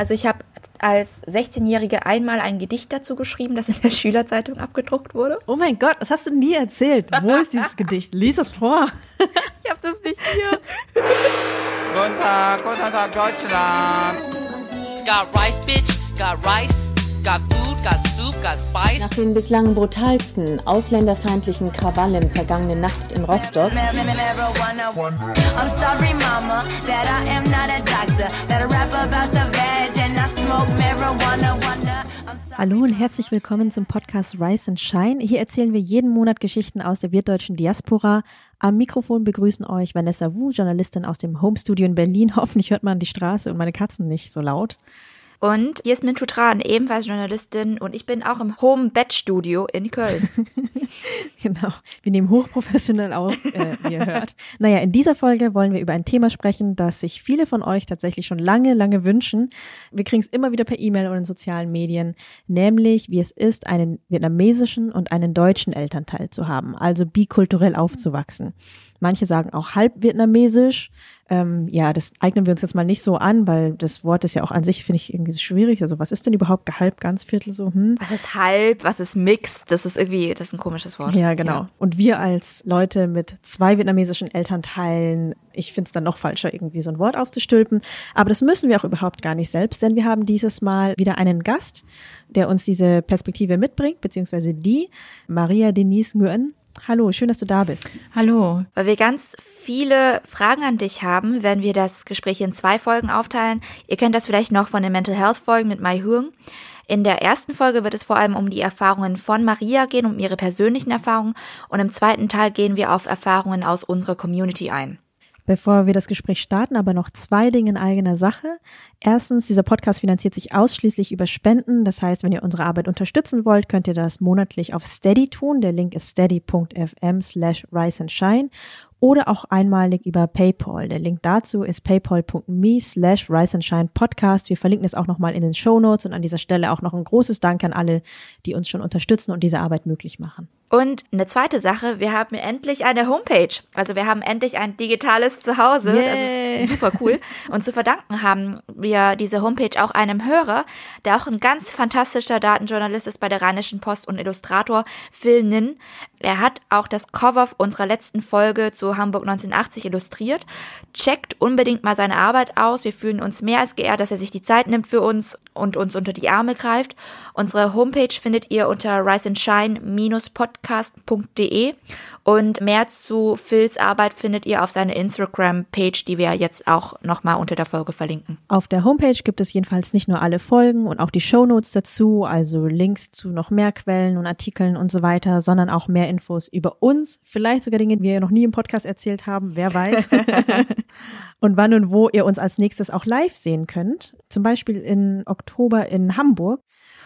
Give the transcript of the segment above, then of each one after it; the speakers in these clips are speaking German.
Also ich habe als 16-Jährige einmal ein Gedicht dazu geschrieben, das in der Schülerzeitung abgedruckt wurde. Oh mein Gott, das hast du nie erzählt. Wo ist dieses Gedicht? Lies es vor. ich habe das nicht hier. Guten Tag, guten Tag, Deutschland. Got rice, bitch, got rice. Got food, got soup, got spice. Nach den bislang brutalsten ausländerfeindlichen Krawallen vergangene Nacht in Rostock I'm sorry, mama, that I am not a doctor. That I rap about the Hallo und herzlich willkommen zum Podcast Rise and Shine. Hier erzählen wir jeden Monat Geschichten aus der wirtdeutschen Diaspora. Am Mikrofon begrüßen euch Vanessa Wu, Journalistin aus dem Home Studio in Berlin. Hoffentlich hört man die Straße und meine Katzen nicht so laut. Und Jasmin Tutran, ebenfalls Journalistin und ich bin auch im Home Bed Studio in Köln. Genau, wir nehmen hochprofessionell auf, äh, wie ihr hört. Naja, in dieser Folge wollen wir über ein Thema sprechen, das sich viele von euch tatsächlich schon lange, lange wünschen. Wir kriegen es immer wieder per E-Mail und in sozialen Medien, nämlich wie es ist, einen vietnamesischen und einen deutschen Elternteil zu haben, also bikulturell aufzuwachsen. Manche sagen auch halb vietnamesisch. Ähm, ja, das eignen wir uns jetzt mal nicht so an, weil das Wort ist ja auch an sich, finde ich, irgendwie so schwierig. Also was ist denn überhaupt halb, ganz, Viertel so? Hm? Was ist halb, was ist mixed? Das ist irgendwie, das ist ein komisches Wort. Ja, genau. Und wir als Leute mit zwei vietnamesischen Elternteilen, ich finde es dann noch falscher, irgendwie so ein Wort aufzustülpen. Aber das müssen wir auch überhaupt gar nicht selbst, denn wir haben dieses Mal wieder einen Gast, der uns diese Perspektive mitbringt, beziehungsweise die, Maria Denise Nguyen. Hallo, schön, dass du da bist. Hallo. Weil wir ganz viele Fragen an dich haben, werden wir das Gespräch in zwei Folgen aufteilen. Ihr kennt das vielleicht noch von den Mental Health Folgen mit Mai Hương. In der ersten Folge wird es vor allem um die Erfahrungen von Maria gehen, um ihre persönlichen Erfahrungen. Und im zweiten Teil gehen wir auf Erfahrungen aus unserer Community ein. Bevor wir das Gespräch starten, aber noch zwei Dinge in eigener Sache. Erstens, dieser Podcast finanziert sich ausschließlich über Spenden. Das heißt, wenn ihr unsere Arbeit unterstützen wollt, könnt ihr das monatlich auf Steady tun. Der Link ist steady.fm slash rise and shine oder auch einmalig über PayPal. Der Link dazu ist paypal.me slash rise and shine podcast. Wir verlinken es auch nochmal in den Show Notes und an dieser Stelle auch noch ein großes Dank an alle, die uns schon unterstützen und diese Arbeit möglich machen. Und eine zweite Sache, wir haben endlich eine Homepage. Also wir haben endlich ein digitales Zuhause. Yay. Das ist super cool. Und zu verdanken haben wir diese Homepage auch einem Hörer, der auch ein ganz fantastischer Datenjournalist ist bei der Rheinischen Post und Illustrator, Phil Nin. Er hat auch das Cover unserer letzten Folge zu Hamburg 1980 illustriert. Checkt unbedingt mal seine Arbeit aus. Wir fühlen uns mehr als geehrt, dass er sich die Zeit nimmt für uns und uns unter die Arme greift. Unsere Homepage findet ihr unter riseandshine-podcast.de und mehr zu Phils Arbeit findet ihr auf seiner Instagram-Page, die wir jetzt auch nochmal unter der Folge verlinken. Auf der Homepage gibt es jedenfalls nicht nur alle Folgen und auch die Shownotes dazu, also Links zu noch mehr Quellen und Artikeln und so weiter, sondern auch mehr Infos über uns, vielleicht sogar Dinge, die wir noch nie im Podcast erzählt haben, wer weiß. und wann und wo ihr uns als nächstes auch live sehen könnt. Zum Beispiel in Oktober in Hamburg.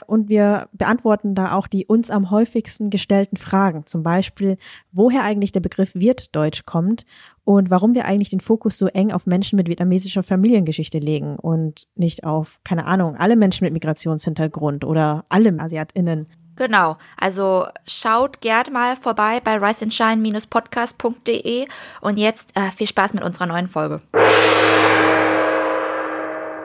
Und wir beantworten da auch die uns am häufigsten gestellten Fragen. Zum Beispiel, woher eigentlich der Begriff Wirtdeutsch kommt und warum wir eigentlich den Fokus so eng auf Menschen mit vietnamesischer Familiengeschichte legen und nicht auf, keine Ahnung, alle Menschen mit Migrationshintergrund oder alle AsiatInnen. Genau, also schaut gerne mal vorbei bei riseandshine-podcast.de und jetzt äh, viel Spaß mit unserer neuen Folge.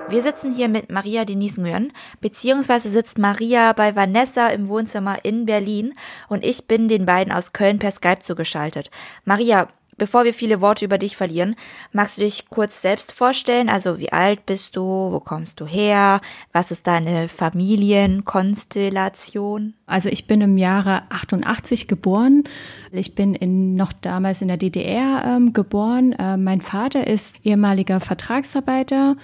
Wir sitzen hier mit Maria Denise Nguyen, beziehungsweise sitzt Maria bei Vanessa im Wohnzimmer in Berlin und ich bin den beiden aus Köln per Skype zugeschaltet. Maria, bevor wir viele Worte über dich verlieren, magst du dich kurz selbst vorstellen? Also wie alt bist du? Wo kommst du her? Was ist deine Familienkonstellation? Also ich bin im Jahre 88 geboren. Ich bin in, noch damals in der DDR ähm, geboren. Äh, mein Vater ist ehemaliger Vertragsarbeiter.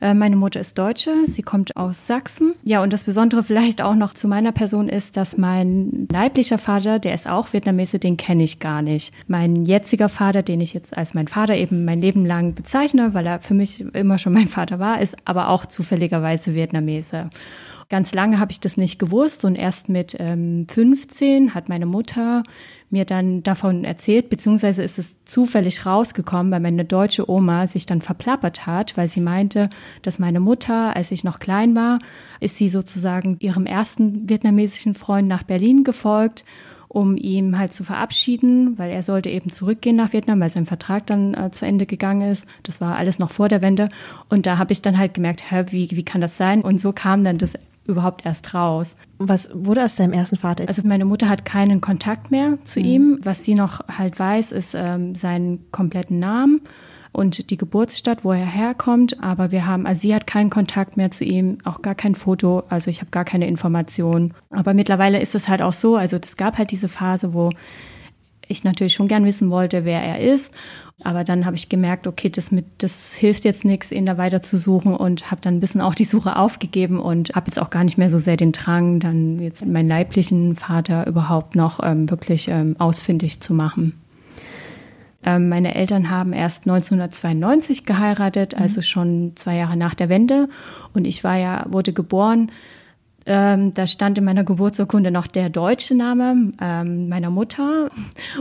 Äh, Meine Mutter ist Deutsche, sie kommt aus Sachsen. Ja, und das Besondere vielleicht auch noch zu meiner Person ist, dass mein leiblicher Vater, der ist auch Vietnamese, den kenne ich gar nicht. Mein jetziger Vater, den ich jetzt als mein Vater eben mein Leben lang bezeichne, weil er für mich immer schon mein Vater war, ist aber auch zufälligerweise Vietnamese. Ganz lange habe ich das nicht gewusst und erst mit ähm, 15 hat meine Mutter mir dann davon erzählt, beziehungsweise ist es zufällig rausgekommen, weil meine deutsche Oma sich dann verplappert hat, weil sie meinte, dass meine Mutter, als ich noch klein war, ist sie sozusagen ihrem ersten vietnamesischen Freund nach Berlin gefolgt um ihn halt zu verabschieden, weil er sollte eben zurückgehen nach Vietnam, weil sein Vertrag dann äh, zu Ende gegangen ist. Das war alles noch vor der Wende. Und da habe ich dann halt gemerkt, hä, wie, wie kann das sein? Und so kam dann das überhaupt erst raus. Was wurde aus deinem ersten Vater? Also meine Mutter hat keinen Kontakt mehr zu ihm. Was sie noch halt weiß, ist ähm, seinen kompletten Namen und die Geburtsstadt, wo er herkommt. Aber wir haben, also sie hat keinen Kontakt mehr zu ihm, auch gar kein Foto. Also ich habe gar keine Informationen. Aber mittlerweile ist es halt auch so. Also es gab halt diese Phase, wo ich natürlich schon gern wissen wollte, wer er ist. Aber dann habe ich gemerkt, okay, das, mit, das hilft jetzt nichts, ihn da weiter zu suchen und habe dann ein bisschen auch die Suche aufgegeben und habe jetzt auch gar nicht mehr so sehr den Drang, dann jetzt meinen leiblichen Vater überhaupt noch ähm, wirklich ähm, ausfindig zu machen. Ähm, meine Eltern haben erst 1992 geheiratet, also schon zwei Jahre nach der Wende. Und ich war ja, wurde geboren ähm, da stand in meiner Geburtsurkunde noch der deutsche Name ähm, meiner Mutter.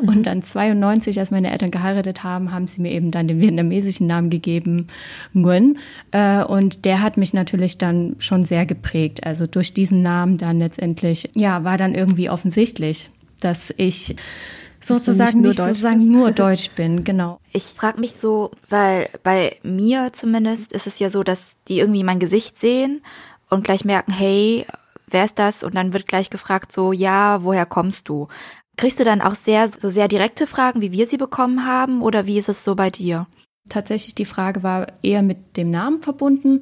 Und dann 92, als meine Eltern geheiratet haben, haben sie mir eben dann den vietnamesischen Namen gegeben, Nguyen. Äh, und der hat mich natürlich dann schon sehr geprägt. Also durch diesen Namen dann letztendlich, ja, war dann irgendwie offensichtlich, dass ich sozusagen nicht nicht, nur Deutsch sozusagen nur Deutsch bin, genau. Ich frage mich so, weil bei mir zumindest ist es ja so, dass die irgendwie mein Gesicht sehen und gleich merken, hey, wer ist das? Und dann wird gleich gefragt so, ja, woher kommst du? Kriegst du dann auch sehr, so sehr direkte Fragen, wie wir sie bekommen haben, oder wie ist es so bei dir? tatsächlich die Frage war eher mit dem Namen verbunden.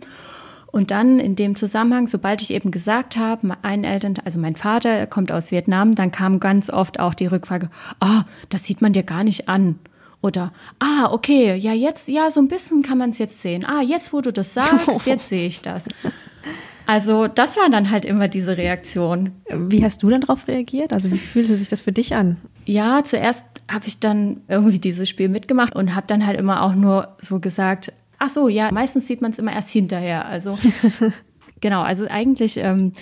Und dann in dem Zusammenhang, sobald ich eben gesagt habe, ein Eltern, also mein Vater kommt aus Vietnam, dann kam ganz oft auch die Rückfrage, ah, das sieht man dir gar nicht an. Oder, ah, okay, ja, jetzt, ja, so ein bisschen kann man es jetzt sehen. Ah, jetzt, wo du das sagst, jetzt sehe ich das. Also, das war dann halt immer diese Reaktion. Wie hast du dann darauf reagiert? Also wie fühlte sich das für dich an? Ja, zuerst habe ich dann irgendwie dieses Spiel mitgemacht und habe dann halt immer auch nur so gesagt, ach so, ja, meistens sieht man es immer erst hinterher. Also genau, also eigentlich ähm,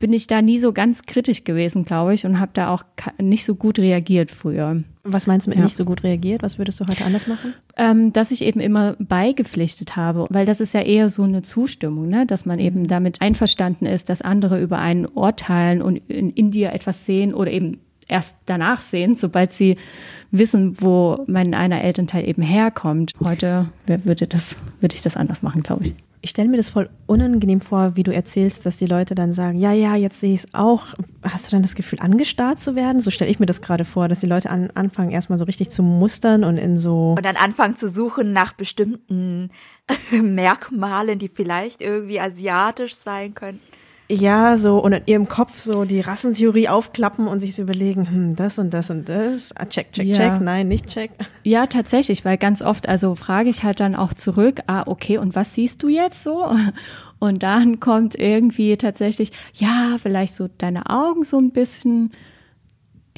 bin ich da nie so ganz kritisch gewesen, glaube ich, und habe da auch nicht so gut reagiert früher. Was meinst du mit Ja. nicht so gut reagiert? Was würdest du heute anders machen? Ähm, dass ich eben immer beigepflichtet habe, weil das ist ja eher so eine Zustimmung, ne? dass man eben damit einverstanden ist, dass andere über einen urteilen und in, in dir etwas sehen oder eben erst danach sehen, sobald sie wissen, wo mein einer Elternteil eben herkommt. Heute würde das, würde ich das anders machen, glaube ich. Ich stelle mir das voll unangenehm vor, wie du erzählst, dass die Leute dann sagen, ja, ja, jetzt sehe ich es auch. Hast du dann das Gefühl, angestarrt zu werden? So stelle ich mir das gerade vor, dass die Leute an, anfangen, erstmal so richtig zu mustern und in so. Und dann anfangen zu suchen nach bestimmten Merkmalen, die vielleicht irgendwie asiatisch sein könnten. Ja, so und in ihrem Kopf so die Rassentheorie aufklappen und sich so überlegen, hm, das und das und das. Ah, check, check, Ja. check. Nein, nicht check. Ja, tatsächlich, weil ganz oft, also frage ich halt dann auch zurück, ah, okay, und was siehst du jetzt so? Und dann kommt irgendwie tatsächlich, ja, vielleicht so deine Augen so ein bisschen,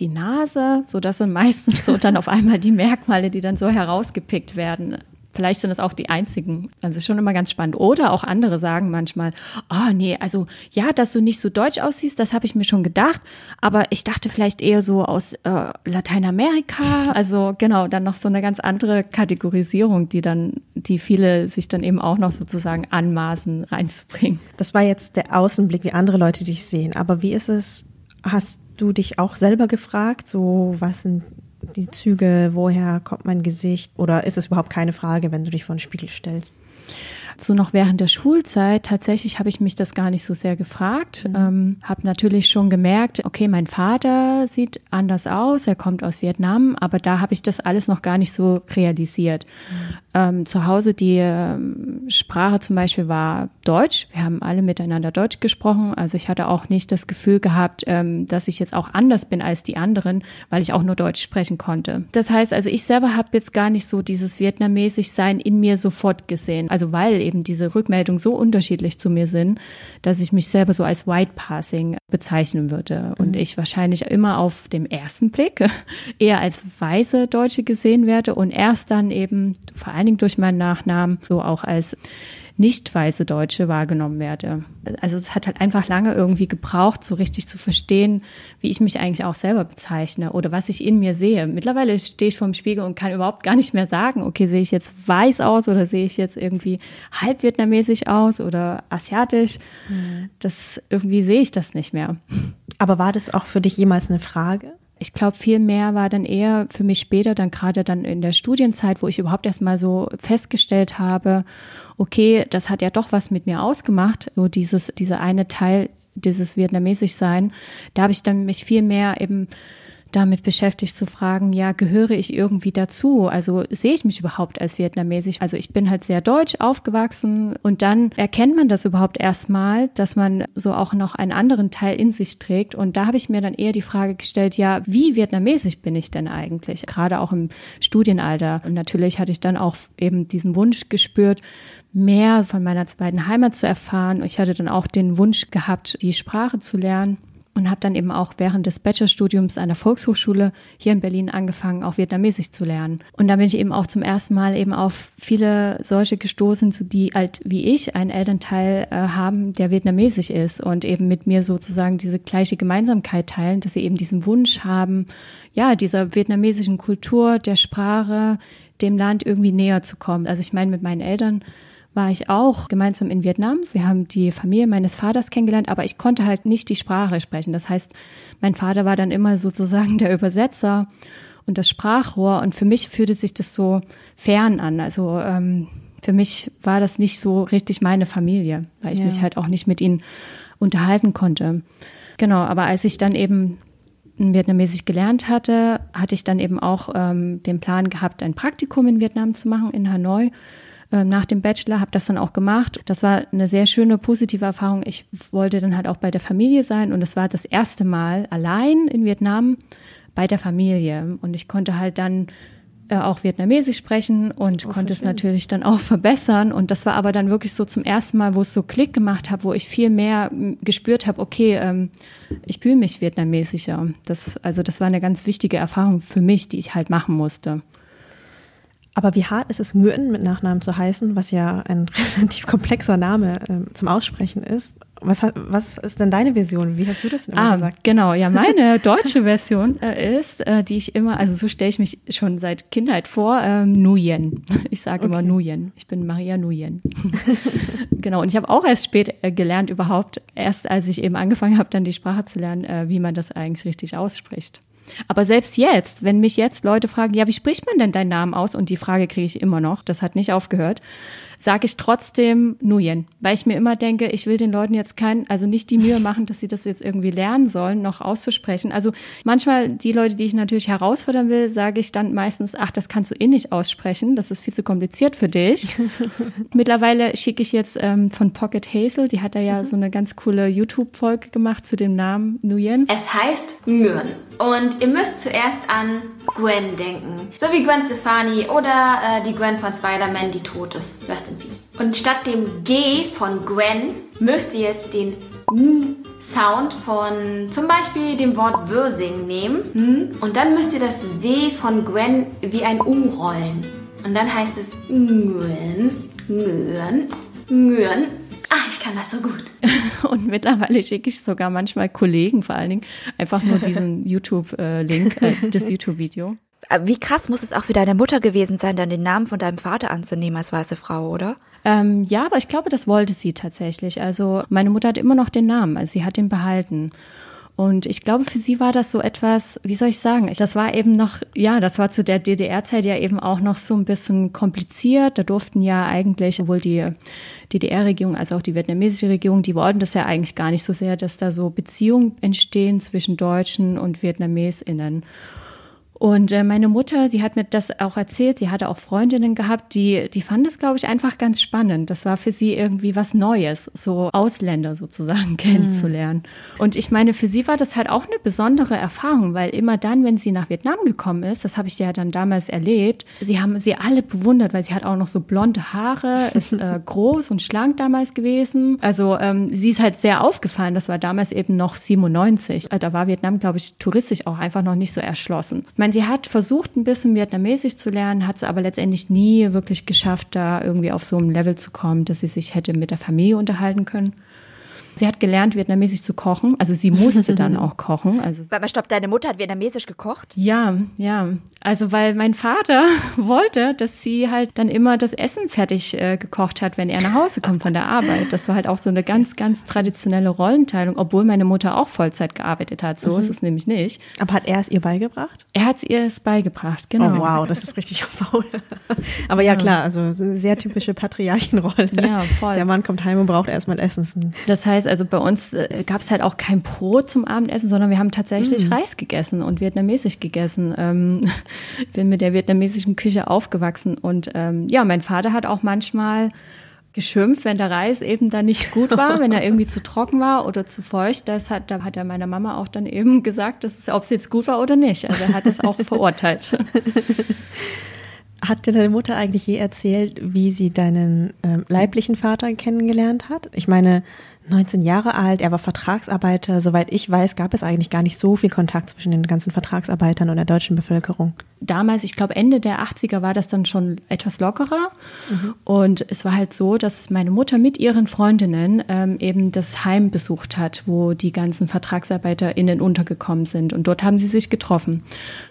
die Nase, so das sind meistens so dann auf einmal die Merkmale, die dann so herausgepickt werden. Vielleicht sind es auch die einzigen. Also schon immer ganz spannend. Oder auch andere sagen manchmal, ah nee, also ja, dass du nicht so deutsch aussiehst, das habe ich mir schon gedacht. Aber ich dachte vielleicht eher so aus äh, Lateinamerika. Also genau, dann noch so eine ganz andere Kategorisierung, die dann, die viele sich dann eben auch noch sozusagen anmaßen reinzubringen. Das war jetzt der Außenblick, wie andere Leute dich sehen. Aber wie ist es, hast du dich auch selber gefragt, so was sind die Züge, woher kommt mein Gesicht? Oder ist es überhaupt keine Frage, wenn du dich vor den Spiegel stellst? So noch während der Schulzeit, tatsächlich habe ich mich das gar nicht so sehr gefragt. Ähm, habe natürlich schon gemerkt, okay, mein Vater sieht anders aus, er kommt aus Vietnam, aber da habe ich das alles noch gar nicht so realisiert. Ähm, zu Hause die ähm, Sprache zum Beispiel war Deutsch. Wir haben alle miteinander Deutsch gesprochen. Also ich hatte auch nicht das Gefühl gehabt, ähm, dass ich jetzt auch anders bin als die anderen, weil ich auch nur Deutsch sprechen konnte. Das heißt, also ich selber habe jetzt gar nicht so dieses vietnamesisch Sein in mir sofort gesehen. Also weil eben diese Rückmeldungen so unterschiedlich zu mir sind, dass ich mich selber so als White Passing bezeichnen würde. Und ich wahrscheinlich immer auf dem ersten Blick eher als weiße Deutsche gesehen werde und erst dann eben vor allen Dingen durch meinen Nachnamen so auch als nicht weiße Deutsche wahrgenommen werde. Also es hat halt einfach lange irgendwie gebraucht, so richtig zu verstehen, wie ich mich eigentlich auch selber bezeichne oder was ich in mir sehe. Mittlerweile stehe ich vor dem Spiegel und kann überhaupt gar nicht mehr sagen, okay, sehe ich jetzt weiß aus oder sehe ich jetzt irgendwie halb vietnamesisch aus oder asiatisch. Das irgendwie sehe ich das nicht mehr. Aber war das auch für dich jemals eine Frage? Ich glaube, viel mehr war dann eher für mich später, dann gerade dann in der Studienzeit, wo ich überhaupt erst mal so festgestellt habe, okay, das hat ja doch was mit mir ausgemacht, so dieses, dieser eine Teil, dieses vietnamesisch sein. Da habe ich dann mich viel mehr eben damit beschäftigt zu fragen, ja, gehöre ich irgendwie dazu? Also sehe ich mich überhaupt als vietnamesisch? Also ich bin halt sehr deutsch aufgewachsen und dann erkennt man das überhaupt erstmal, dass man so auch noch einen anderen Teil in sich trägt. Und da habe ich mir dann eher die Frage gestellt, ja, wie vietnamesisch bin ich denn eigentlich? Gerade auch im Studienalter. Und natürlich hatte ich dann auch eben diesen Wunsch gespürt, mehr von meiner zweiten Heimat zu erfahren. Ich hatte dann auch den Wunsch gehabt, die Sprache zu lernen und habe dann eben auch während des Bachelorstudiums an der Volkshochschule hier in Berlin angefangen, auch Vietnamesisch zu lernen. Und da bin ich eben auch zum ersten Mal eben auf viele solche gestoßen, die halt wie ich einen Elternteil äh, haben, der Vietnamesisch ist und eben mit mir sozusagen diese gleiche Gemeinsamkeit teilen, dass sie eben diesen Wunsch haben, ja, dieser vietnamesischen Kultur, der Sprache, dem Land irgendwie näher zu kommen. Also ich meine, mit meinen Eltern war ich auch gemeinsam in Vietnam. Wir haben die Familie meines Vaters kennengelernt, aber ich konnte halt nicht die Sprache sprechen. Das heißt, mein Vater war dann immer sozusagen der Übersetzer und das Sprachrohr. Und für mich fühlte sich das so fern an. Also ähm, für mich war das nicht so richtig meine Familie, weil ich Ja. mich halt auch nicht mit ihnen unterhalten konnte. Genau, aber als ich dann eben Vietnamesisch gelernt hatte, hatte ich dann eben auch ähm, den Plan gehabt, ein Praktikum in Vietnam zu machen, in Hanoi nach dem Bachelor, habe das dann auch gemacht. Das war eine sehr schöne, positive Erfahrung. Ich wollte dann halt auch bei der Familie sein und es war das erste Mal allein in Vietnam bei der Familie. Und ich konnte halt dann äh, auch Vietnamesisch sprechen und konnte es natürlich dann auch verbessern. Und das war aber dann wirklich so zum ersten Mal, wo es so Klick gemacht hat, wo ich viel mehr gespürt habe, okay, ähm, ich fühle mich vietnamesischer. Das, also das war eine ganz wichtige Erfahrung für mich, die ich halt machen musste. Aber wie hart ist es, Nguyen mit Nachnamen zu heißen, was ja ein relativ komplexer Name ähm, zum Aussprechen ist? Was, hat, was ist denn deine Version? Wie hast du das denn immer Ah, gesagt? genau. Ja, meine deutsche Version äh, ist, äh, die ich immer, also so stelle ich mich schon seit Kindheit vor, ähm, Nuyen. Ich sage immer Okay. Nuyen. Ich bin Maria Nuyen. genau. Und ich habe auch erst spät äh, gelernt überhaupt, erst als ich eben angefangen habe, dann die Sprache zu lernen, äh, wie man das eigentlich richtig ausspricht. Aber selbst jetzt, wenn mich jetzt Leute fragen, ja, wie spricht man denn deinen Namen aus? Und die Frage kriege ich immer noch, das hat nicht aufgehört, sage ich trotzdem Nuyen, weil ich mir immer denke, ich will den Leuten jetzt kein, also nicht die Mühe machen, dass sie das jetzt irgendwie lernen sollen, noch auszusprechen. Also manchmal die Leute, die ich natürlich herausfordern will, sage ich dann meistens, ach, das kannst du eh nicht aussprechen, das ist viel zu kompliziert für dich. Mittlerweile schicke ich jetzt ähm, von Pocket Hazel, die hat da ja so eine ganz coole YouTube-Folge gemacht zu dem Namen Nguyen. Es heißt Nguyen. Und ihr müsst zuerst an Gwen denken. So wie Gwen Stefani oder äh, die Gwen von Spider-Man, die tot ist. Rest. Und statt dem G von Gwen müsst ihr jetzt den N-Sound von zum Beispiel dem Wort Würsing nehmen. Hm? Und dann müsst ihr das W von Gwen wie ein U rollen. Und dann heißt es Nguyen, Nguyen, Nguyen. Ah, ich kann das so gut. Und mittlerweile schicke ich sogar manchmal Kollegen vor allen Dingen einfach nur diesen YouTube-Link, äh, das YouTube-Video. Äh, Wie krass muss es auch für deine Mutter gewesen sein, dann den Namen von deinem Vater anzunehmen als weiße Frau, oder? Ähm, ja, aber ich glaube, das wollte sie tatsächlich. Also meine Mutter hat immer noch den Namen, also sie hat ihn behalten. Und ich glaube, für sie war das so etwas, wie soll ich sagen, das war eben noch, ja, das war zu der DDR-Zeit ja eben auch noch so ein bisschen kompliziert. Da durften ja eigentlich sowohl die DDR-Regierung als auch die vietnamesische Regierung, die wollten das ja eigentlich gar nicht so sehr, dass da so Beziehungen entstehen zwischen Deutschen und VietnamesInnen. Und äh, meine Mutter, die hat mir das auch erzählt, sie hatte auch Freundinnen gehabt, die, die fanden das, glaube ich, einfach ganz spannend. Das war für sie irgendwie was Neues, so Ausländer sozusagen kennenzulernen. Und ich meine, für sie war das halt auch eine besondere Erfahrung, weil immer dann, wenn sie nach Vietnam gekommen ist, das habe ich ja dann damals erlebt, sie haben sie alle bewundert, weil sie hat auch noch so blonde Haare, ist äh, groß und schlank damals gewesen. Also ähm, sie ist halt sehr aufgefallen, das war damals eben noch 97. Äh, Da war Vietnam, glaube ich, touristisch auch einfach noch nicht so erschlossen. Ich meine, sie hat versucht, ein bisschen Vietnamesisch zu lernen, hat es aber letztendlich nie wirklich geschafft, da irgendwie auf so einem Level zu kommen, dass sie sich hätte mit der Familie unterhalten können. Sie hat gelernt, vietnamesisch zu kochen. Also sie musste dann auch kochen. Also mal, stopp, deine Mutter hat vietnamesisch gekocht? ja, ja. Also weil mein Vater wollte, dass sie halt dann immer das Essen fertig äh, gekocht hat, wenn er nach Hause kommt von der Arbeit. Das war halt auch so eine ganz, ganz traditionelle Rollenteilung, obwohl meine Mutter auch Vollzeit gearbeitet hat. So ist es nämlich nicht. Aber hat er es ihr beigebracht? Er hat es ihr es beigebracht, genau. Oh wow, das ist richtig faul. Aber ja klar, also sehr typische Patriarchenrolle. Ja, voll. Der Mann kommt heim und braucht erstmal Essen. Das heißt also, bei uns äh, gab es halt auch kein Brot zum Abendessen, sondern wir haben tatsächlich Mhm. Reis gegessen und vietnamesisch gegessen. Ähm, bin mit der vietnamesischen Küche aufgewachsen und ähm, ja, mein Vater hat auch manchmal geschimpft, wenn der Reis eben dann nicht gut war, wenn er irgendwie zu trocken war oder zu feucht. Das hat, da hat er meiner Mama auch dann eben gesagt, dass es, ob es jetzt gut war oder nicht. Also er hat das auch verurteilt. Hat dir deine Mutter eigentlich je erzählt, wie sie deinen ähm, leiblichen Vater kennengelernt hat? Ich meine, 19 Jahre alt, er war Vertragsarbeiter. Soweit ich weiß, gab es eigentlich gar nicht so viel Kontakt zwischen den ganzen Vertragsarbeitern und der deutschen Bevölkerung. damals, ich glaube Ende der 80er war das dann schon etwas lockerer. Und es war halt so, dass meine Mutter mit ihren Freundinnen ähm, eben das Heim besucht hat, wo die ganzen VertragsarbeiterInnen untergekommen sind. Und dort haben sie sich getroffen.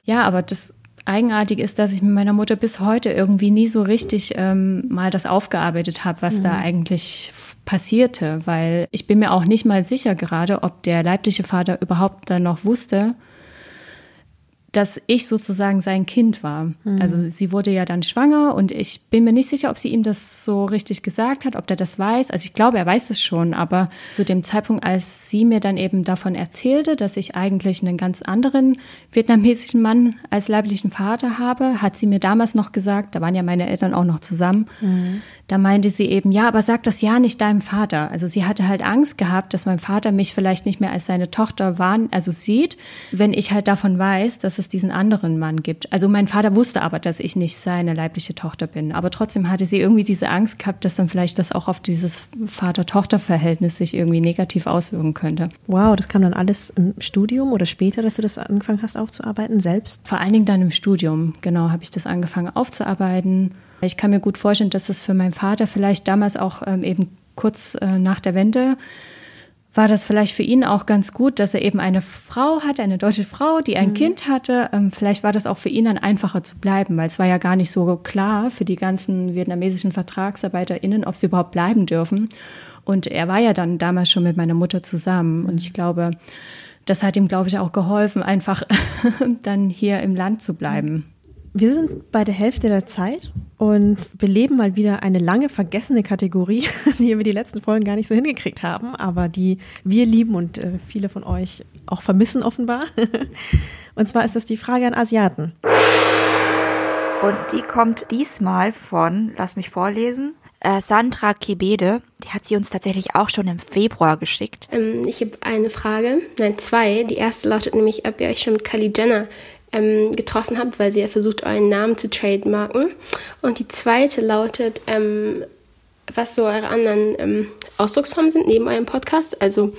Ja, aber das Eigenartige ist, dass ich mit meiner Mutter bis heute irgendwie nie so richtig ähm, mal das aufgearbeitet habe, was da eigentlich passierte, weil ich bin mir auch nicht mal sicher gerade, ob der leibliche Vater überhaupt dann noch wusste, dass ich sozusagen sein Kind war. Also sie wurde ja dann schwanger und ich bin mir nicht sicher, ob sie ihm das so richtig gesagt hat, ob der das weiß. Also ich glaube, er weiß es schon, aber zu dem Zeitpunkt, als sie mir dann eben davon erzählte, dass ich eigentlich einen ganz anderen vietnamesischen Mann als leiblichen Vater habe, hat sie mir damals noch gesagt, da waren ja meine Eltern auch noch zusammen, da meinte sie eben, ja, aber sag das ja nicht deinem Vater. Also sie hatte halt Angst gehabt, dass mein Vater mich vielleicht nicht mehr als seine Tochter wahrn, also sieht, wenn ich halt davon weiß, dass es diesen anderen Mann gibt. Also mein Vater wusste aber, dass ich nicht seine leibliche Tochter bin. Aber trotzdem hatte sie irgendwie diese Angst gehabt, dass dann vielleicht das auch auf dieses Vater-Tochter-Verhältnis sich irgendwie negativ auswirken könnte. Wow, das kam dann alles im Studium oder später, dass du das angefangen hast aufzuarbeiten selbst? Vor allen Dingen dann im Studium, genau, habe ich das angefangen aufzuarbeiten. Ich kann mir gut vorstellen, dass es für meinen Vater vielleicht damals auch ähm, eben kurz äh, nach der Wende war das vielleicht für ihn auch ganz gut, dass er eben eine Frau hatte, eine deutsche Frau, die ein Kind hatte. Ähm, vielleicht war das auch für ihn dann einfacher zu bleiben, weil es war ja gar nicht so klar für die ganzen vietnamesischen VertragsarbeiterInnen, ob sie überhaupt bleiben dürfen. Und er war ja dann damals schon mit meiner Mutter zusammen. Und ich glaube, das hat ihm, glaube ich, auch geholfen, einfach dann hier im Land zu bleiben. Wir sind bei der Hälfte der Zeit und beleben mal wieder eine lange vergessene Kategorie, die wir die letzten Folgen gar nicht so hingekriegt haben, aber die wir lieben und äh, viele von euch auch vermissen offenbar. Und zwar ist das die Frage an Asiaten. Und die kommt diesmal von, lass mich vorlesen, äh, Sandra Kibede. Die hat sie uns tatsächlich auch schon im Februar geschickt. Ähm, ich habe eine Frage, nein, zwei. Die erste lautet nämlich, ob ihr euch schon mit Kylie Jenner ähm, getroffen habt, weil sie ja versucht, euren Namen zu trademarken. Und die zweite lautet, ähm, was so eure anderen ähm, Ausdrucksformen sind neben eurem Podcast. Also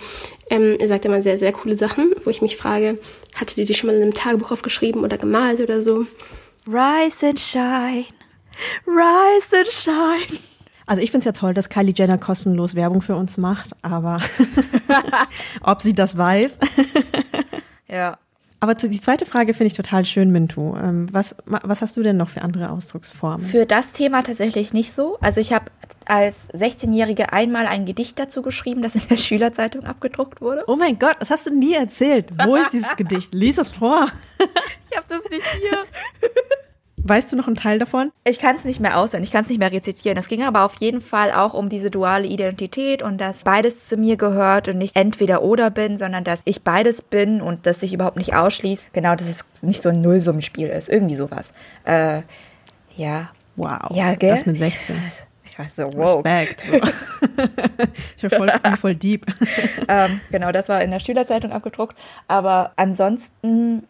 ähm, ihr sagt immer sehr, sehr coole Sachen, wo ich mich frage, hattet ihr die schon mal in einem Tagebuch aufgeschrieben oder gemalt oder so? Rise and shine, rise and shine. Also ich finde es ja toll, dass Kylie Jenner kostenlos Werbung für uns macht, aber ob sie das weiß. Ja. Aber zu, die zweite Frage finde ich total schön, Mintu. Ähm, was, was hast du denn noch für andere Ausdrucksformen? Für das Thema tatsächlich nicht so. Also ich habe als 16-Jährige einmal ein Gedicht dazu geschrieben, das in der Schülerzeitung abgedruckt wurde. oh mein Gott, das hast du nie erzählt. Wo ist dieses Gedicht? Lies es vor. Ich habe das nicht hier. Weißt du noch einen Teil davon? Ich kann es nicht mehr auswendig, ich kann es nicht mehr rezitieren. Es ging aber auf jeden Fall auch um diese duale Identität und dass beides zu mir gehört und nicht entweder oder bin, sondern dass ich beides bin und dass sich überhaupt nicht ausschließt. Genau, dass es nicht so ein Nullsummenspiel ist, irgendwie sowas. Äh, ja. Wow. Ja, gell? Das mit 16. Ich weiß so, wow. Respekt. So. ich bin voll, voll deep. ähm, genau, das war in der Schülerzeitung abgedruckt. Aber ansonsten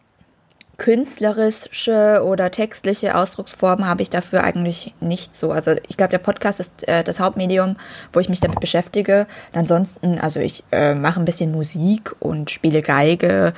künstlerische oder textliche Ausdrucksformen habe ich dafür eigentlich nicht so. Also ich glaube, der Podcast ist äh, das Hauptmedium, wo ich mich damit beschäftige. Und ansonsten, also ich äh, mache ein bisschen Musik und spiele Geige.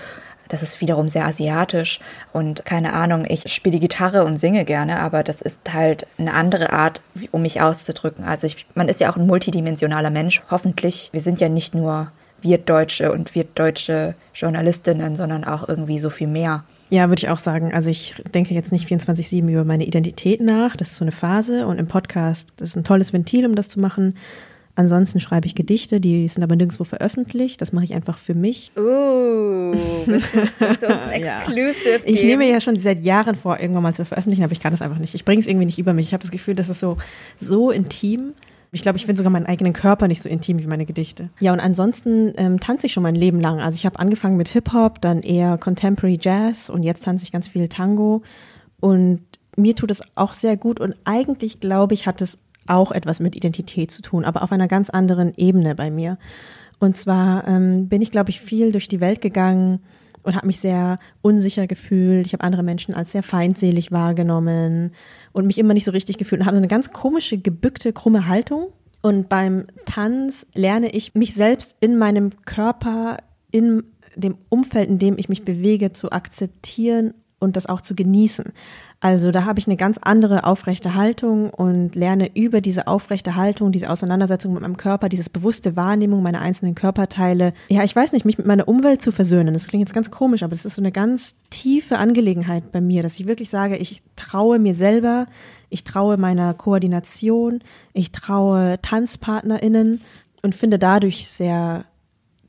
das ist wiederum sehr asiatisch und keine Ahnung, ich spiele Gitarre und singe gerne, aber das ist halt eine andere Art, um mich auszudrücken. Also ich, man ist ja auch ein multidimensionaler Mensch, hoffentlich. Wir sind ja nicht nur wir Deutsche und wir deutsche Journalistinnen, sondern auch irgendwie so viel mehr. Ja, würde ich auch sagen. Also ich denke jetzt nicht 24-7 über meine Identität nach. Das ist so eine Phase und im Podcast, das ist ein tolles Ventil, um das zu machen. Ansonsten schreibe ich Gedichte, die sind aber nirgendwo veröffentlicht. Das mache ich einfach für mich. Uh, willst du, ein Ja. Exclusive Ich nehme ja schon seit Jahren vor, irgendwann mal zu veröffentlichen, aber ich kann das einfach nicht. Ich bringe es irgendwie nicht über mich. Ich habe das Gefühl, das ist so, so intim. Ich glaube, ich finde sogar meinen eigenen Körper nicht so intim wie meine Gedichte. Ja, und ansonsten ähm, tanze ich schon mein Leben lang. Also ich habe angefangen mit Hip-Hop, dann eher Contemporary Jazz und jetzt tanze ich ganz viel Tango. Und mir tut es auch sehr gut und eigentlich glaube ich, hat es auch etwas mit Identität zu tun, aber auf einer ganz anderen Ebene bei mir. Und zwar ähm, bin ich, glaube ich, viel durch die Welt gegangen und habe mich sehr unsicher gefühlt. Ich habe andere Menschen als sehr feindselig wahrgenommen und mich immer nicht so richtig gefühlt und habe so eine ganz komische, gebückte, krumme Haltung. Und beim Tanz lerne ich mich selbst in meinem Körper, in dem Umfeld, in dem ich mich bewege, zu akzeptieren und das auch zu genießen. Also da habe ich eine ganz andere aufrechte Haltung und lerne über diese aufrechte Haltung, diese Auseinandersetzung mit meinem Körper, dieses bewusste Wahrnehmung meiner einzelnen Körperteile. Ja, ich weiß nicht, mich mit meiner Umwelt zu versöhnen. Das klingt jetzt ganz komisch, aber das ist so eine ganz tiefe Angelegenheit bei mir, dass ich wirklich sage, ich traue mir selber, ich traue meiner Koordination, ich traue TanzpartnerInnen und finde dadurch sehr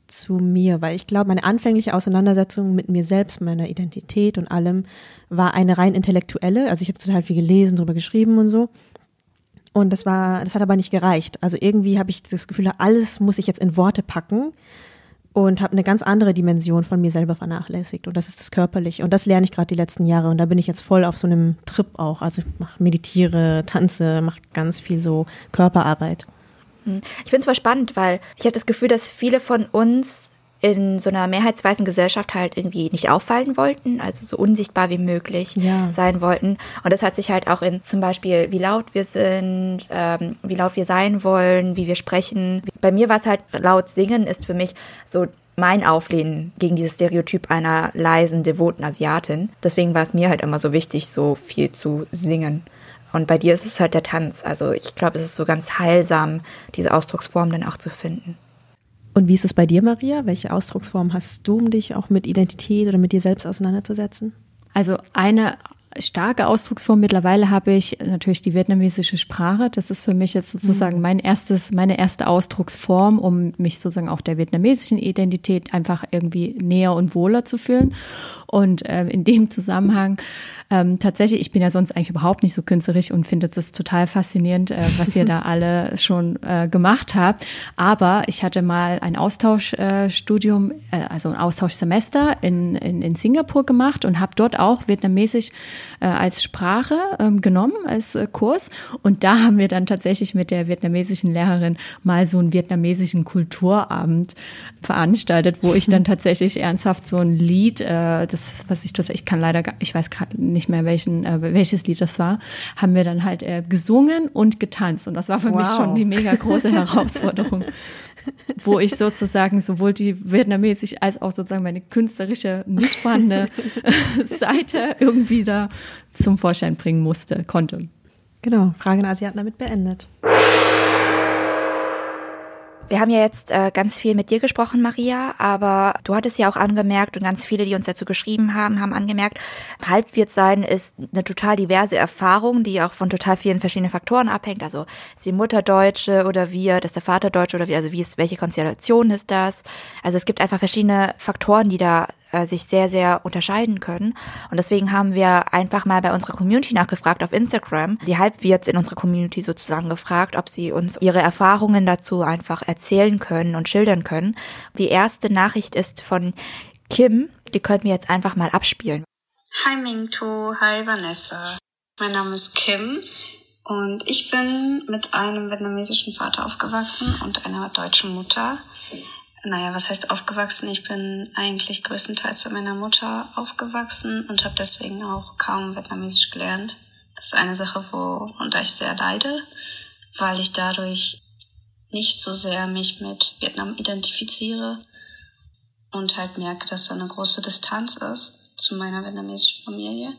zu mir, weil ich glaube, meine anfängliche Auseinandersetzung mit mir selbst, meiner Identität und allem, war eine rein intellektuelle. Also ich habe total viel gelesen, drüber geschrieben und so. Und das war, das hat aber nicht gereicht. Also irgendwie habe ich das Gefühl, alles muss ich jetzt in Worte packen und habe eine ganz andere Dimension von mir selber vernachlässigt. Und das ist das Körperliche. Und das lerne ich gerade die letzten Jahre. Und da bin ich jetzt voll auf so einem Trip auch. Also ich mache meditiere, tanze, mache ganz viel so Körperarbeit. Hm. Ich finde es voll spannend, weil ich habe das Gefühl, dass viele von uns in so einer mehrheitsweisen Gesellschaft halt irgendwie nicht auffallen wollten, also so unsichtbar wie möglich Ja. sein wollten. Und das hat sich halt auch in zum Beispiel, wie laut wir sind, ähm, wie laut wir sein wollen, wie wir sprechen. Bei mir war es halt laut singen ist für mich so mein Auflehnen gegen dieses Stereotyp einer leisen, devoten Asiatin. Deswegen war es mir halt immer so wichtig, so viel zu singen. Und bei dir ist es halt der Tanz. Also ich glaube, es ist so ganz heilsam, diese Ausdrucksform dann auch zu finden. Und wie ist es bei dir, Maria? Welche Ausdrucksform hast du, um dich auch mit Identität oder mit dir selbst auseinanderzusetzen? Also eine starke Ausdrucksform mittlerweile habe ich natürlich die vietnamesische Sprache. Das ist für mich jetzt sozusagen mein erstes, meine erste Ausdrucksform, um mich sozusagen auch der vietnamesischen Identität einfach irgendwie näher und wohler zu fühlen. Und ähm, in dem Zusammenhang ähm, tatsächlich, ich bin ja sonst eigentlich überhaupt nicht so künstlerisch und finde das total faszinierend, äh, was ihr da alle schon äh, gemacht habt. Aber ich hatte mal ein Austauschstudium, äh, also ein Austauschsemester in, in, in Singapur gemacht und habe dort auch Vietnamesisch äh, als Sprache ähm, genommen, als äh, Kurs. Und da haben wir dann tatsächlich mit der vietnamesischen Lehrerin mal so einen vietnamesischen Kulturabend veranstaltet, wo ich dann tatsächlich ernsthaft so ein Lied, äh, das, was ich total, ich kann leider, gar, ich weiß gerade nicht mehr, welchen, äh, welches Lied das war, haben wir dann halt äh, gesungen und getanzt. Und das war für mich Wow. schon die mega große Herausforderung, wo ich sozusagen sowohl die vietnamesisch als auch sozusagen meine künstlerische, nicht vorhandene Seite irgendwie da zum Vorschein bringen musste, konnte. Genau, Frage an Asiaten damit beendet. Wir haben ja jetzt äh, ganz viel mit dir gesprochen, Maria, aber du hattest ja auch angemerkt und ganz viele, die uns dazu geschrieben haben, haben angemerkt, Halbwirt sein ist eine total diverse Erfahrung, die auch von total vielen verschiedenen Faktoren abhängt. Also ist die Mutter Deutsche oder wir, ist der Vater Deutsche oder wie, also wie ist, welche Konstellation ist das? Also es gibt einfach verschiedene Faktoren, die da äh, sich sehr, sehr unterscheiden können. Und deswegen haben wir einfach mal bei unserer Community nachgefragt auf Instagram, die Halbwirts in unserer Community sozusagen gefragt, ob sie uns ihre Erfahrungen dazu einfach erzählen können und schildern können. Die erste Nachricht ist von Kim, die können wir jetzt einfach mal abspielen. Hi Mingtu, hi Vanessa. Mein Name ist Kim und ich bin mit einem vietnamesischen Vater aufgewachsen und einer deutschen Mutter. Naja, was heißt aufgewachsen? Ich bin eigentlich größtenteils bei meiner Mutter aufgewachsen und habe deswegen auch kaum Vietnamesisch gelernt. Das ist eine Sache, worunter ich sehr leide, weil ich dadurch nicht so sehr mich mit Vietnam identifiziere und halt merke, dass da eine große Distanz ist zu meiner vietnamesischen Familie.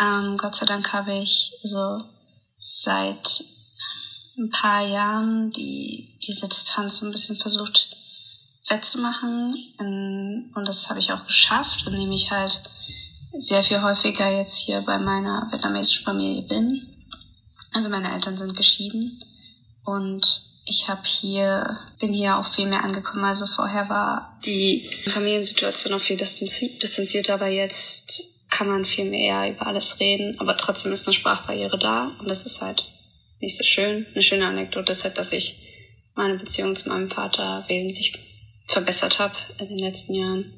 Ähm, Gott sei Dank habe ich so seit ein paar Jahren die, diese Distanz so ein bisschen versucht wettzumachen. In, und das habe ich auch geschafft, indem ich halt sehr viel häufiger jetzt hier bei meiner vietnamesischen Familie bin. Also meine Eltern sind geschieden und ich habe hier, bin hier auch viel mehr angekommen. Also vorher war die Familiensituation auch viel distanzi distanzierter, aber jetzt kann man viel mehr über alles reden, aber trotzdem ist eine Sprachbarriere da und das ist halt nicht so schön. Eine schöne Anekdote ist halt, dass ich meine Beziehung zu meinem Vater wesentlich verbessert habe in den letzten Jahren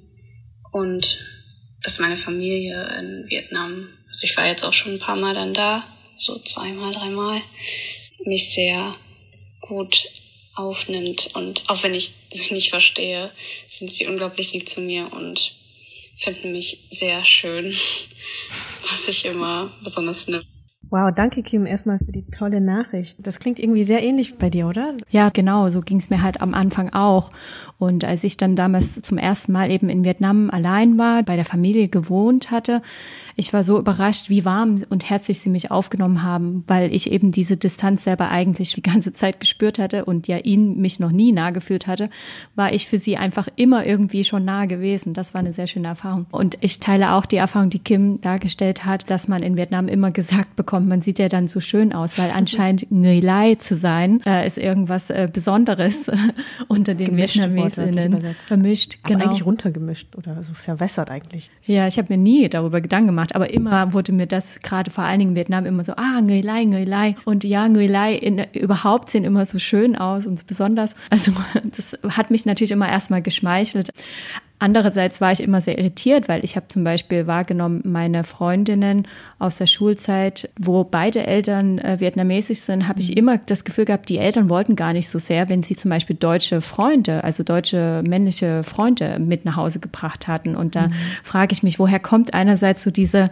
und dass meine Familie in Vietnam, also ich war jetzt auch schon ein paar Mal dann da, so zweimal, dreimal, mich sehr gut aufnimmt und auch wenn ich sie nicht verstehe, sind sie unglaublich lieb zu mir und finden mich sehr schön, was ich immer besonders finde. Wow, danke Kim erstmal für die tolle Nachricht. Das klingt irgendwie sehr ähnlich bei dir, oder? Ja, genau, so ging es mir halt am Anfang auch. Und als ich dann damals zum ersten Mal eben in Vietnam allein war, bei der Familie gewohnt hatte, ich war so überrascht, wie warm und herzlich sie mich aufgenommen haben, weil ich eben diese Distanz selber eigentlich die ganze Zeit gespürt hatte und ja ihn mich noch nie nah gefühlt hatte, war ich für sie einfach immer irgendwie schon nah gewesen. Das war eine sehr schöne Erfahrung. Und ich teile auch die Erfahrung, die Kim dargestellt hat, dass man in Vietnam immer gesagt bekommt, man sieht ja dann so schön aus, weil anscheinend Nguy Lai zu sein, äh, ist irgendwas äh, Besonderes unter den Vietnamesinnen. Vermischt, Aber genau. eigentlich runtergemischt oder so verwässert eigentlich. Ja, ich habe mir nie darüber Gedanken gemacht, aber immer wurde mir das gerade vor allen Dingen in Vietnam immer so, ah, Nguy Lai, Nguy Lai. Und ja, Nguy Lai in, überhaupt sehen immer so schön aus und so besonders. Also das hat mich natürlich immer erstmal geschmeichelt. Andererseits war ich immer sehr irritiert, weil ich habe zum Beispiel wahrgenommen, meine Freundinnen aus der Schulzeit, wo beide Eltern äh, vietnamesisch sind, habe ich immer das Gefühl gehabt, die Eltern wollten gar nicht so sehr, wenn sie zum Beispiel deutsche Freunde, also deutsche männliche Freunde mit nach Hause gebracht hatten. Und da Mhm. frage ich mich, woher kommt einerseits so diese,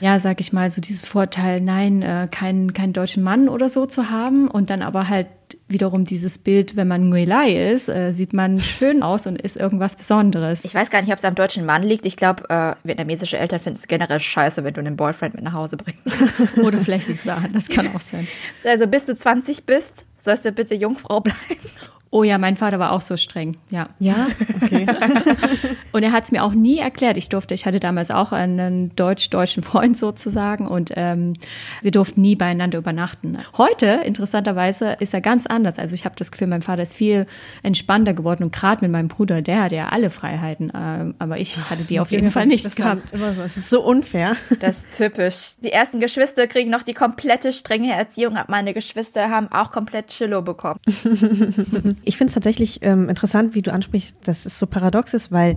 ja, sag ich mal, so dieses Vorteil, nein, äh, keinen keinen deutschen Mann oder so zu haben und dann aber halt wiederum dieses Bild, wenn man Nguy Lai ist, äh, sieht man schön aus und ist irgendwas Besonderes. Ich weiß gar nicht, ob es am deutschen Mann liegt. Ich glaube, äh, vietnamesische Eltern finden es generell scheiße, wenn du einen Boyfriend mit nach Hause bringst. Oder vielleicht es daran, das kann auch sein. Also bis du 20 bist, sollst du bitte Jungfrau bleiben. Oh ja, mein Vater war auch so streng, ja. Ja, okay. Und er hat es mir auch nie erklärt. Ich durfte, ich hatte damals auch einen deutsch-deutschen Freund sozusagen und ähm, wir durften nie beieinander übernachten. Heute, interessanterweise, ist er ganz anders. Also ich habe das Gefühl, mein Vater ist viel entspannter geworden und gerade mit meinem Bruder, der hatte ja alle Freiheiten, ähm, aber ich hatte die auf jeden Fall nicht gehabt. Immer so. Es ist so unfair. Das ist typisch. Die ersten Geschwister kriegen noch die komplette strenge Erziehung ab. Meine Geschwister haben auch komplett Chillo bekommen. Ich finde es tatsächlich ähm, interessant, wie du ansprichst, dass es so paradox ist, weil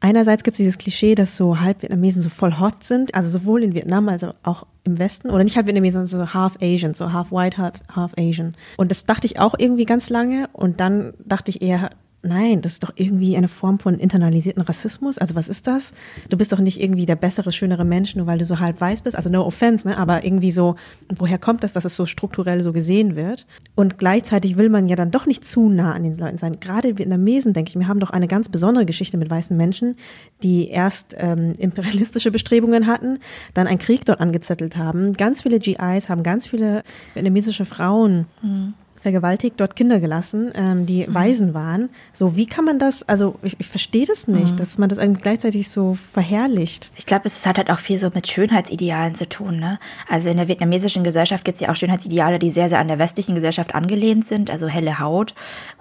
einerseits gibt es dieses Klischee, dass so Halbvietnamesen so voll hot sind, also sowohl in Vietnam als auch im Westen, oder nicht Halbvietnamesen, sondern so half Asian, so half white, half, half Asian. Und das dachte ich auch irgendwie ganz lange und dann dachte ich eher, nein, das ist doch irgendwie eine Form von internalisierten Rassismus. Also was ist das? Du bist doch nicht irgendwie der bessere, schönere Mensch, nur weil du so halb weiß bist. Also no offense, ne? aber irgendwie so, woher kommt das, dass es so strukturell so gesehen wird? Und gleichzeitig will man ja dann doch nicht zu nah an den Leuten sein. Gerade Vietnamesen, denke ich mir, haben doch eine ganz besondere Geschichte mit weißen Menschen, die erst ähm, imperialistische Bestrebungen hatten, dann einen Krieg dort angezettelt haben. Ganz viele GIs haben ganz viele vietnamesische Frauen vergewaltigt, dort Kinder gelassen, ähm, die Waisen waren. So, wie kann man das, also ich, ich verstehe das nicht, dass man das eigentlich gleichzeitig so verherrlicht. Ich glaube, es hat halt auch viel so mit Schönheitsidealen zu tun. Ne? Also in der vietnamesischen Gesellschaft gibt es ja auch Schönheitsideale, die sehr, sehr an der westlichen Gesellschaft angelehnt sind. Also helle Haut,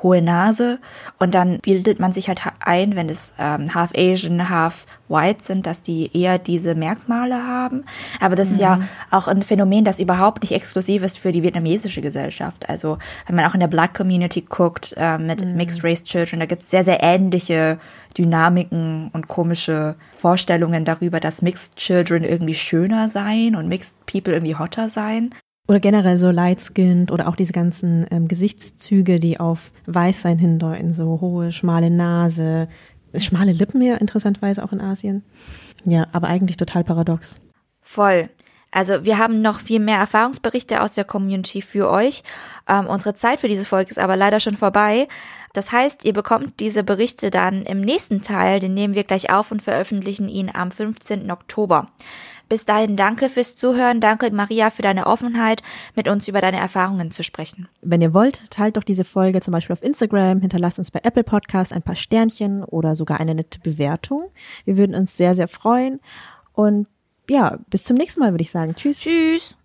hohe Nase. Und dann bildet man sich halt ha- ein, wenn es ähm, half Asian, half white sind, dass die eher diese Merkmale haben. Aber das ist ja auch ein Phänomen, das überhaupt nicht exklusiv ist für die vietnamesische Gesellschaft. Also wenn man auch in der Black Community guckt, äh, mit Mixed Race Children, da gibt es sehr, sehr ähnliche Dynamiken und komische Vorstellungen darüber, dass Mixed Children irgendwie schöner seien und Mixed People irgendwie hotter seien. Oder generell so light-skinned oder auch diese ganzen ähm, Gesichtszüge, die auf Weißsein hindeuten, so hohe, schmale Nase, schmale Lippen ja interessanterweise auch in Asien. Ja, aber eigentlich total paradox. Voll. Also wir haben noch viel mehr Erfahrungsberichte aus der Community für euch. Ähm, unsere Zeit für diese Folge ist aber leider schon vorbei. Das heißt, ihr bekommt diese Berichte dann im nächsten Teil, den nehmen wir gleich auf und veröffentlichen ihn am 15. Oktober. Bis dahin danke fürs Zuhören. Danke, Maria, für deine Offenheit, mit uns über deine Erfahrungen zu sprechen. Wenn ihr wollt, teilt doch diese Folge zum Beispiel auf Instagram, hinterlasst uns bei Apple Podcast ein paar Sternchen oder sogar eine nette Bewertung. Wir würden uns sehr, sehr freuen. Und ja, bis zum nächsten Mal, würde ich sagen. Tschüss. Tschüss.